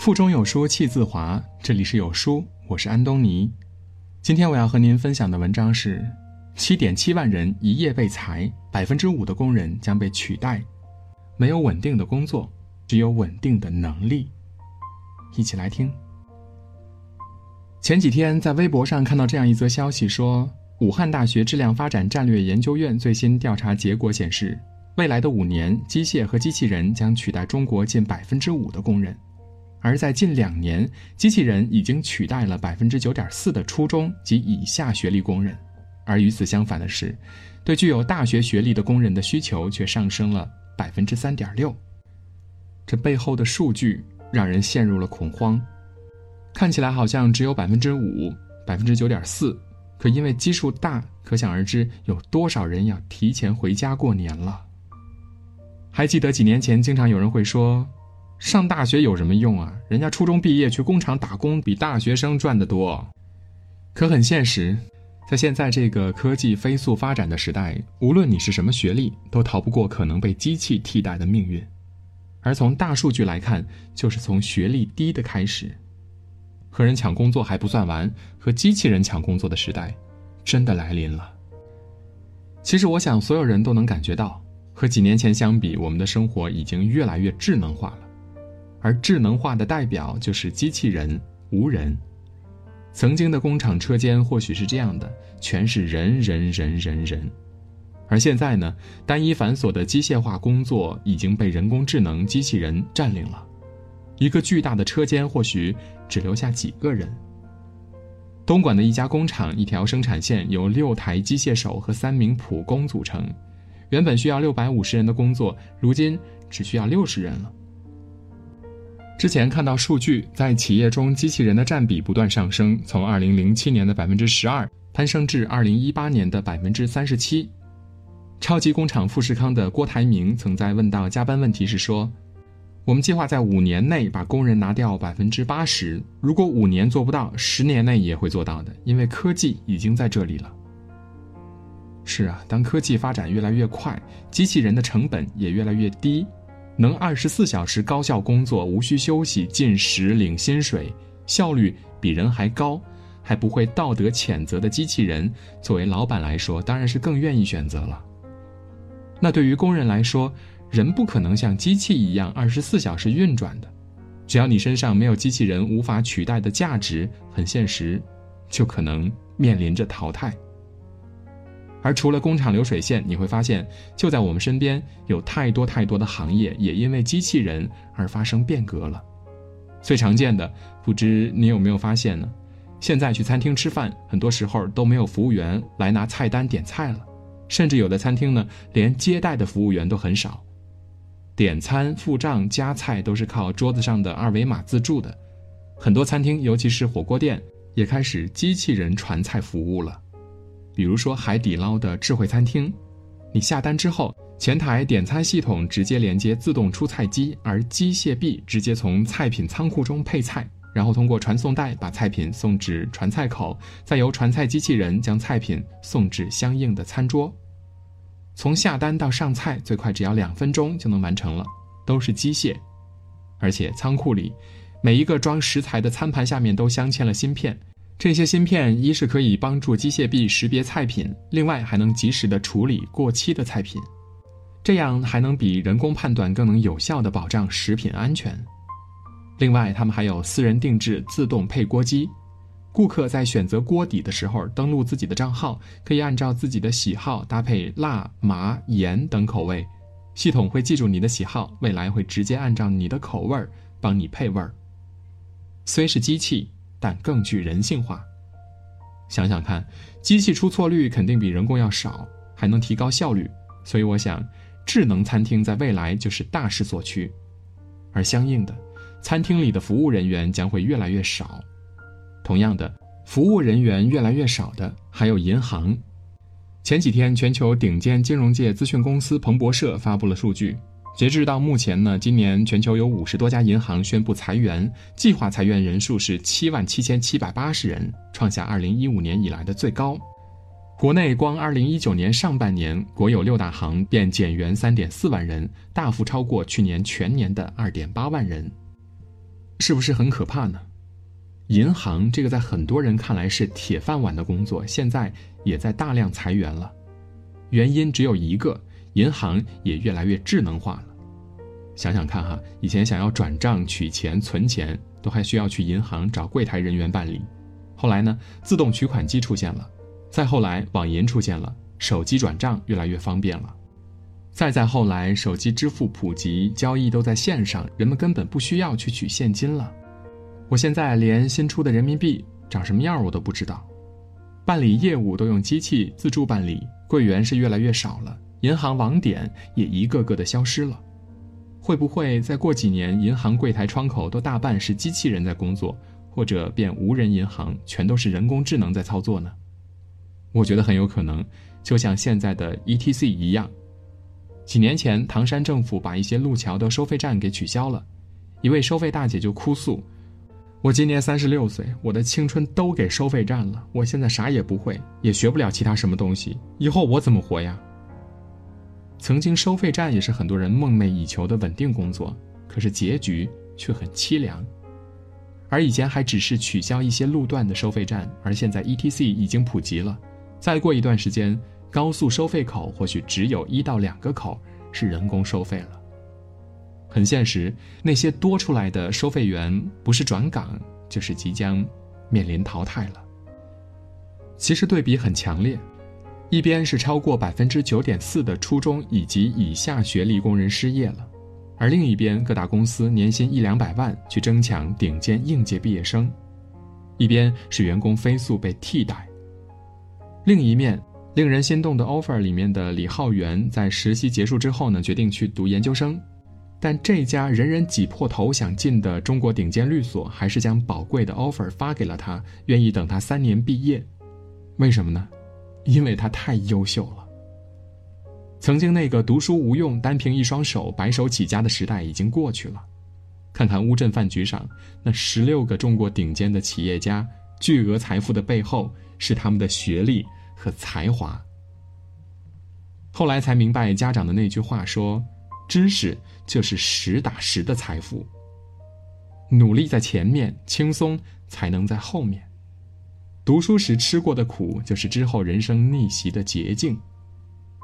腹中有书气自华，这里是有书，我是安东尼。今天我要和您分享的文章是：七点七万人一夜被裁，百分之五的工人将被取代。没有稳定的工作，只有稳定的能力。一起来听。前几天在微博上看到这样一则消息，说武汉大学质量发展战略研究院最新调查结果显示，未来的五年，机械和机器人将取代中国近百分之五的工人。而在近两年，机器人已经取代了百分之九点四的初中及以下学历工人，而与此相反的是，对具有大学学历的工人的需求却上升了百分之三点六。这背后的数据让人陷入了恐慌。看起来好像只有百分之五、百分之九点四，可因为基数大，可想而知有多少人要提前回家过年了。还记得几年前，经常有人会说。上大学有什么用啊？人家初中毕业去工厂打工，比大学生赚得多。可很现实，在现在这个科技飞速发展的时代，无论你是什么学历，都逃不过可能被机器替代的命运。而从大数据来看，就是从学历低的开始，和人抢工作还不算完，和机器人抢工作的时代，真的来临了。其实，我想所有人都能感觉到，和几年前相比，我们的生活已经越来越智能化了。而智能化的代表就是机器人、无人。曾经的工厂车间或许是这样的，全是人人人人人。而现在呢，单一繁琐的机械化工作已经被人工智能机器人占领了。一个巨大的车间或许只留下几个人。东莞的一家工厂，一条生产线由六台机械手和三名普工组成，原本需要六百五十人的工作，如今只需要六十人了。之前看到数据，在企业中机器人的占比不断上升，从二零零七年的百分之十二攀升至二零一八年的百分之三十七。超级工厂富士康的郭台铭曾在问到加班问题时说：“我们计划在五年内把工人拿掉百分之八十，如果五年做不到，十年内也会做到的，因为科技已经在这里了。”是啊，当科技发展越来越快，机器人的成本也越来越低。能二十四小时高效工作，无需休息，进食领薪水，效率比人还高，还不会道德谴责的机器人，作为老板来说，当然是更愿意选择了。那对于工人来说，人不可能像机器一样二十四小时运转的，只要你身上没有机器人无法取代的价值，很现实，就可能面临着淘汰。而除了工厂流水线，你会发现，就在我们身边，有太多太多的行业也因为机器人而发生变革了。最常见的，不知你有没有发现呢？现在去餐厅吃饭，很多时候都没有服务员来拿菜单点菜了，甚至有的餐厅呢，连接待的服务员都很少，点餐、付账、夹菜都是靠桌子上的二维码自助的。很多餐厅，尤其是火锅店，也开始机器人传菜服务了。比如说海底捞的智慧餐厅，你下单之后，前台点餐系统直接连接自动出菜机，而机械臂直接从菜品仓库中配菜，然后通过传送带把菜品送至传菜口，再由传菜机器人将菜品送至相应的餐桌。从下单到上菜最快只要两分钟就能完成了，都是机械，而且仓库里每一个装食材的餐盘下面都镶嵌了芯片。这些芯片一是可以帮助机械臂识别菜品，另外还能及时的处理过期的菜品，这样还能比人工判断更能有效的保障食品安全。另外，他们还有私人定制自动配锅机，顾客在选择锅底的时候，登录自己的账号，可以按照自己的喜好搭配辣、麻、盐等口味，系统会记住你的喜好，未来会直接按照你的口味儿帮你配味儿。虽是机器。但更具人性化。想想看，机器出错率肯定比人工要少，还能提高效率，所以我想，智能餐厅在未来就是大势所趋。而相应的，餐厅里的服务人员将会越来越少。同样的，服务人员越来越少的还有银行。前几天，全球顶尖金融界资讯公司彭博社发布了数据。截至到目前呢，今年全球有五十多家银行宣布裁员，计划裁员人数是七万七千七百八十人，创下二零一五年以来的最高。国内光二零一九年上半年，国有六大行便减员三点四万人，大幅超过去年全年的二点八万人。是不是很可怕呢？银行这个在很多人看来是铁饭碗的工作，现在也在大量裁员了。原因只有一个，银行也越来越智能化了。想想看哈，以前想要转账、取钱、存钱，都还需要去银行找柜台人员办理。后来呢，自动取款机出现了，再后来网银出现了，手机转账越来越方便了。再再后来，手机支付普及，交易都在线上，人们根本不需要去取现金了。我现在连新出的人民币长什么样我都不知道，办理业务都用机器自助办理，柜员是越来越少了，银行网点也一个个的消失了。会不会再过几年，银行柜台窗口都大半是机器人在工作，或者变无人银行，全都是人工智能在操作呢？我觉得很有可能，就像现在的 ETC 一样。几年前，唐山政府把一些路桥的收费站给取消了，一位收费大姐就哭诉：“我今年三十六岁，我的青春都给收费站了，我现在啥也不会，也学不了其他什么东西，以后我怎么活呀？”曾经，收费站也是很多人梦寐以求的稳定工作，可是结局却很凄凉。而以前还只是取消一些路段的收费站，而现在 ETC 已经普及了，再过一段时间。高速收费口或许只有一到两个口是人工收费了。很现实，那些多出来的收费员不是转岗，就是即将面临淘汰了。其实对比很强烈，一边是超过百分之九点四的初中以及以下学历工人失业了，而另一边各大公司年薪一两百万去争抢顶尖应届毕业生，一边是员工飞速被替代，另一面。令人心动的 offer 里面的李浩源在实习结束之后呢，决定去读研究生，但这家人人挤破头想进的中国顶尖律所，还是将宝贵的 offer 发给了他，愿意等他三年毕业。为什么呢？因为他太优秀了。曾经那个读书无用、单凭一双手白手起家的时代已经过去了。看看乌镇饭局上那十六个中国顶尖的企业家，巨额财富的背后是他们的学历。和才华。后来才明白家长的那句话说：“知识就是实打实的财富。努力在前面，轻松才能在后面。读书时吃过的苦，就是之后人生逆袭的捷径。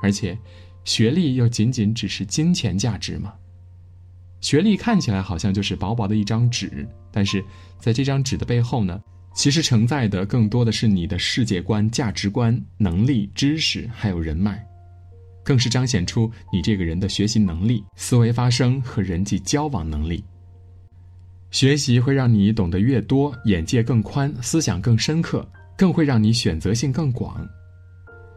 而且，学历又仅仅只是金钱价值吗？学历看起来好像就是薄薄的一张纸，但是在这张纸的背后呢？”其实承载的更多的是你的世界观、价值观、能力、知识，还有人脉，更是彰显出你这个人的学习能力、思维发生和人际交往能力。学习会让你懂得越多，眼界更宽，思想更深刻，更会让你选择性更广。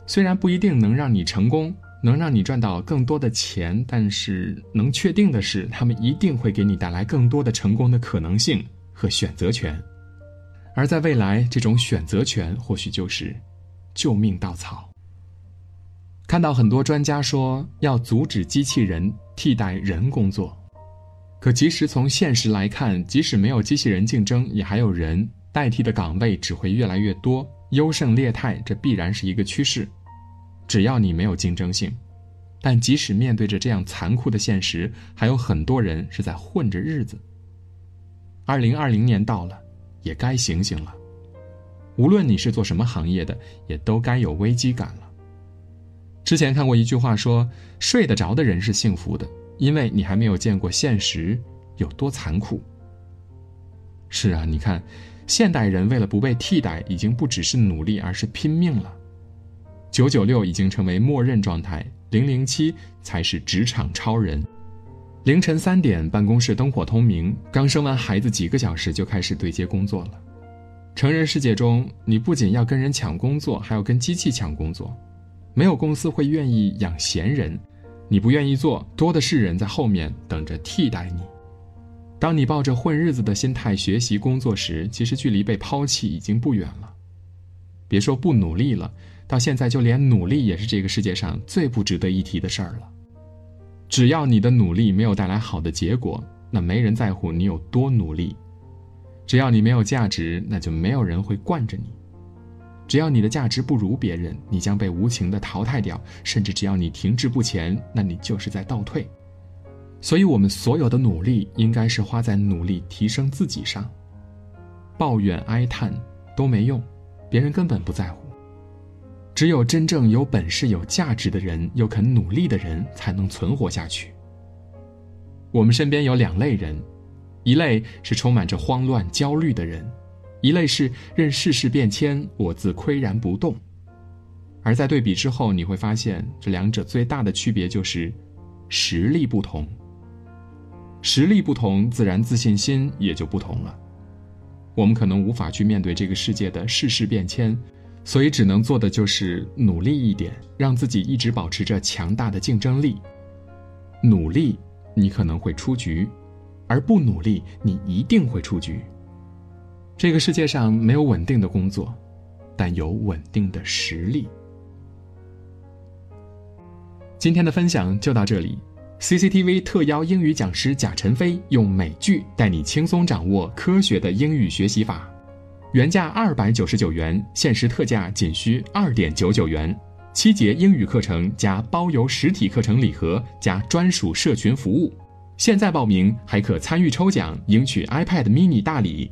虽然不一定能让你成功，能让你赚到更多的钱，但是能确定的是，他们一定会给你带来更多的成功的可能性和选择权。而在未来，这种选择权或许就是救命稻草。看到很多专家说要阻止机器人替代人工作，可即使从现实来看，即使没有机器人竞争，也还有人代替的岗位只会越来越多，优胜劣汰，这必然是一个趋势。只要你没有竞争性，但即使面对着这样残酷的现实，还有很多人是在混着日子。二零二零年到了。也该醒醒了。无论你是做什么行业的，也都该有危机感了。之前看过一句话说：“睡得着的人是幸福的，因为你还没有见过现实有多残酷。”是啊，你看，现代人为了不被替代，已经不只是努力，而是拼命了。九九六已经成为默认状态，零零七才是职场超人。凌晨三点，办公室灯火通明。刚生完孩子几个小时就开始对接工作了。成人世界中，你不仅要跟人抢工作，还要跟机器抢工作。没有公司会愿意养闲人，你不愿意做，多的是人在后面等着替代你。当你抱着混日子的心态学习工作时，其实距离被抛弃已经不远了。别说不努力了，到现在就连努力也是这个世界上最不值得一提的事儿了。只要你的努力没有带来好的结果，那没人在乎你有多努力；只要你没有价值，那就没有人会惯着你；只要你的价值不如别人，你将被无情的淘汰掉；甚至只要你停滞不前，那你就是在倒退。所以，我们所有的努力应该是花在努力提升自己上。抱怨哀叹都没用，别人根本不在乎。只有真正有本事、有价值的人，又肯努力的人，才能存活下去。我们身边有两类人，一类是充满着慌乱、焦虑的人，一类是任世事变迁，我自岿然不动。而在对比之后，你会发现这两者最大的区别就是实力不同。实力不同，自然自信心也就不同了。我们可能无法去面对这个世界的世事变迁，所以只能做的就是努力一点，让自己一直保持着强大的竞争力。努力，你可能会出局；而不努力，你一定会出局。这个世界上没有稳定的工作，但有稳定的实力。今天的分享就到这里。CCTV 特邀英语讲师贾晨飞用美剧带你轻松掌握科学的英语学习法，原价二百九十九元，限时特价仅需二点九九元。七节英语课程加包邮实体课程礼盒加专属社群服务，现在报名还可参与抽奖，赢取 iPad mini 大礼。